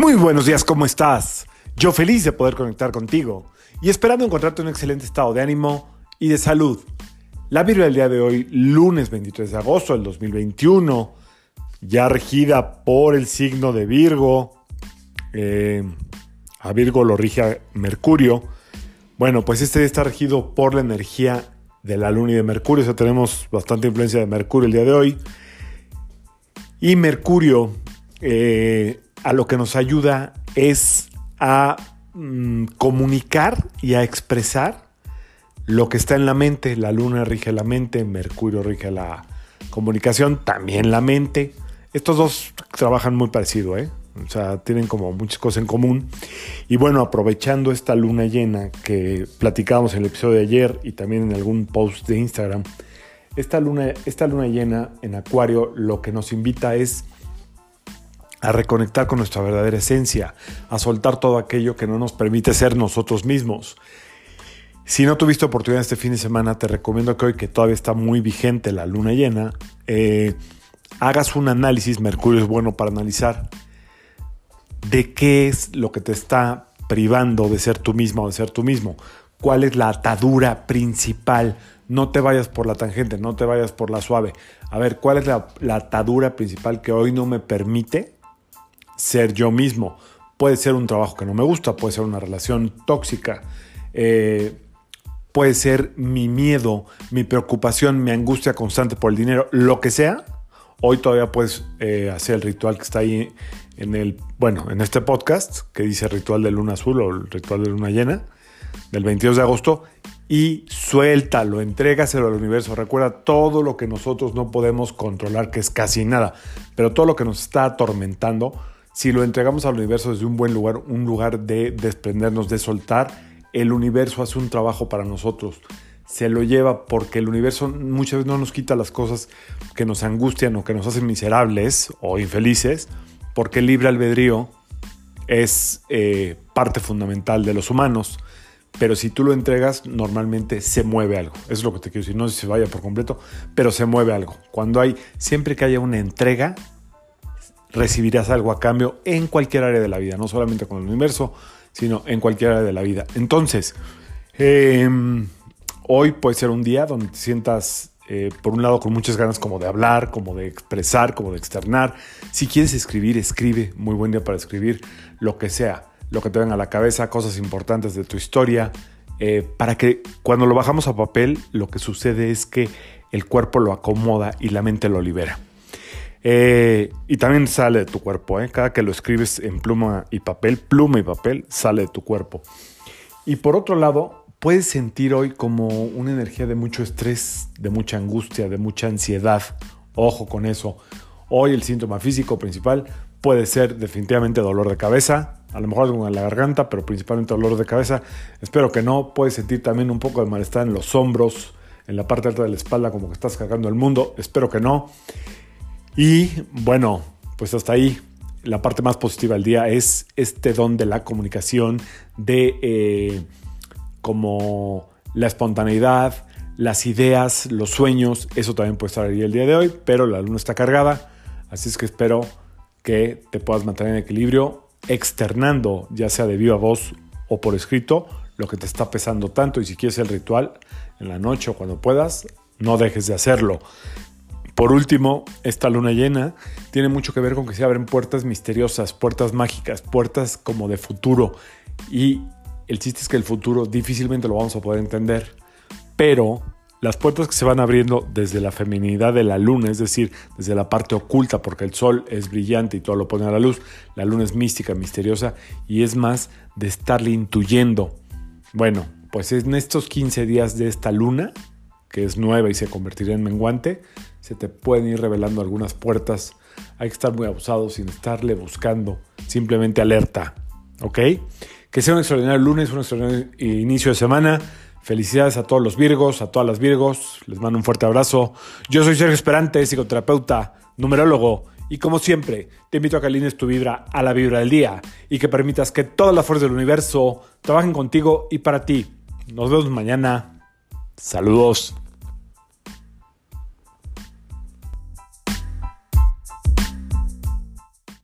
Muy buenos días, ¿cómo estás? Yo feliz de poder conectar contigo y esperando encontrarte en un excelente estado de ánimo y de salud. La Biblia del día de hoy, lunes 23 de agosto del 2021, ya regida por el signo de Virgo. Eh, a Virgo lo rige Mercurio. Bueno, pues este está regido por la energía de la Luna y de Mercurio. O sea, tenemos bastante influencia de Mercurio el día de hoy. Y Mercurio eh, a lo que nos ayuda es a mm, comunicar y a expresar lo que está en la mente. La luna rige la mente, Mercurio rige la comunicación, también la mente. Estos dos trabajan muy parecido, ¿eh? O sea, tienen como muchas cosas en común. Y bueno, aprovechando esta luna llena que platicábamos en el episodio de ayer y también en algún post de Instagram, esta luna, esta luna llena en Acuario lo que nos invita es a reconectar con nuestra verdadera esencia, a soltar todo aquello que no nos permite ser nosotros mismos. Si no tuviste oportunidad este fin de semana, te recomiendo que hoy, que todavía está muy vigente la luna llena, eh, hagas un análisis, Mercurio es bueno para analizar, de qué es lo que te está privando de ser tú misma o de ser tú mismo. ¿Cuál es la atadura principal? No te vayas por la tangente, no te vayas por la suave. A ver, ¿cuál es la, la atadura principal que hoy no me permite ser yo mismo. Puede ser un trabajo que no me gusta, puede ser una relación tóxica, eh, puede ser mi miedo, mi preocupación, mi angustia constante por el dinero, lo que sea. Hoy todavía puedes eh, hacer el ritual que está ahí en el, bueno, en este podcast que dice ritual de luna azul o el ritual de luna llena del 22 de agosto y suéltalo, entrégaselo al universo. Recuerda todo lo que nosotros no podemos controlar, que es casi nada, pero todo lo que nos está atormentando, si lo entregamos al universo desde un buen lugar, un lugar de desprendernos, de soltar, el universo hace un trabajo para nosotros. Se lo lleva porque el universo muchas veces no nos quita las cosas que nos angustian o que nos hacen miserables o infelices, porque el libre albedrío es eh, parte fundamental de los humanos. Pero si tú lo entregas, normalmente se mueve algo. Eso es lo que te quiero decir. No se vaya por completo, pero se mueve algo. Cuando hay, siempre que haya una entrega, recibirás algo a cambio en cualquier área de la vida, no solamente con el universo, sino en cualquier área de la vida. Entonces, em, hoy puede ser un día donde te sientas, eh, por un lado, con muchas ganas como de hablar, como de expresar, como de externar. Si quieres escribir, escribe. Muy buen día para escribir lo que sea, lo que te venga a la cabeza, cosas importantes de tu historia, eh, para que cuando lo bajamos a papel, lo que sucede es que el cuerpo lo acomoda y la mente lo libera. Eh, y también sale de tu cuerpo, ¿eh? cada que lo escribes en pluma y papel, pluma y papel, sale de tu cuerpo. Y por otro lado, puedes sentir hoy como una energía de mucho estrés, de mucha angustia, de mucha ansiedad. Ojo con eso. Hoy el síntoma físico principal puede ser definitivamente dolor de cabeza, a lo mejor en la garganta, pero principalmente dolor de cabeza. Espero que no. Puedes sentir también un poco de malestar en los hombros, en la parte alta de la espalda, como que estás cargando el mundo. Espero que no. Y bueno, pues hasta ahí. La parte más positiva del día es este don de la comunicación, de eh, como la espontaneidad, las ideas, los sueños, eso también puede estar ahí el día de hoy, pero la luna está cargada, así es que espero que te puedas mantener en equilibrio externando, ya sea de viva voz o por escrito, lo que te está pesando tanto. Y si quieres el ritual en la noche o cuando puedas, no dejes de hacerlo. Por último, esta luna llena tiene mucho que ver con que se abren puertas misteriosas, puertas mágicas, puertas como de futuro. Y el chiste es que el futuro difícilmente lo vamos a poder entender, pero las puertas que se van abriendo desde la feminidad de la luna, es decir, desde la parte oculta, porque el sol es brillante y todo lo pone a la luz, la luna es mística, misteriosa y es más de estarle intuyendo. Bueno, pues en estos 15 días de esta luna, que es nueva y se convertirá en menguante, se te pueden ir revelando algunas puertas. Hay que estar muy abusado sin estarle buscando, simplemente alerta. ¿Ok? Que sea un extraordinario lunes, un extraordinario inicio de semana. Felicidades a todos los Virgos, a todas las Virgos. Les mando un fuerte abrazo. Yo soy Sergio Esperante, psicoterapeuta, numerólogo. Y como siempre, te invito a que alines tu vibra a la vibra del día y que permitas que todas las fuerzas del universo trabajen contigo y para ti. Nos vemos mañana. Saludos.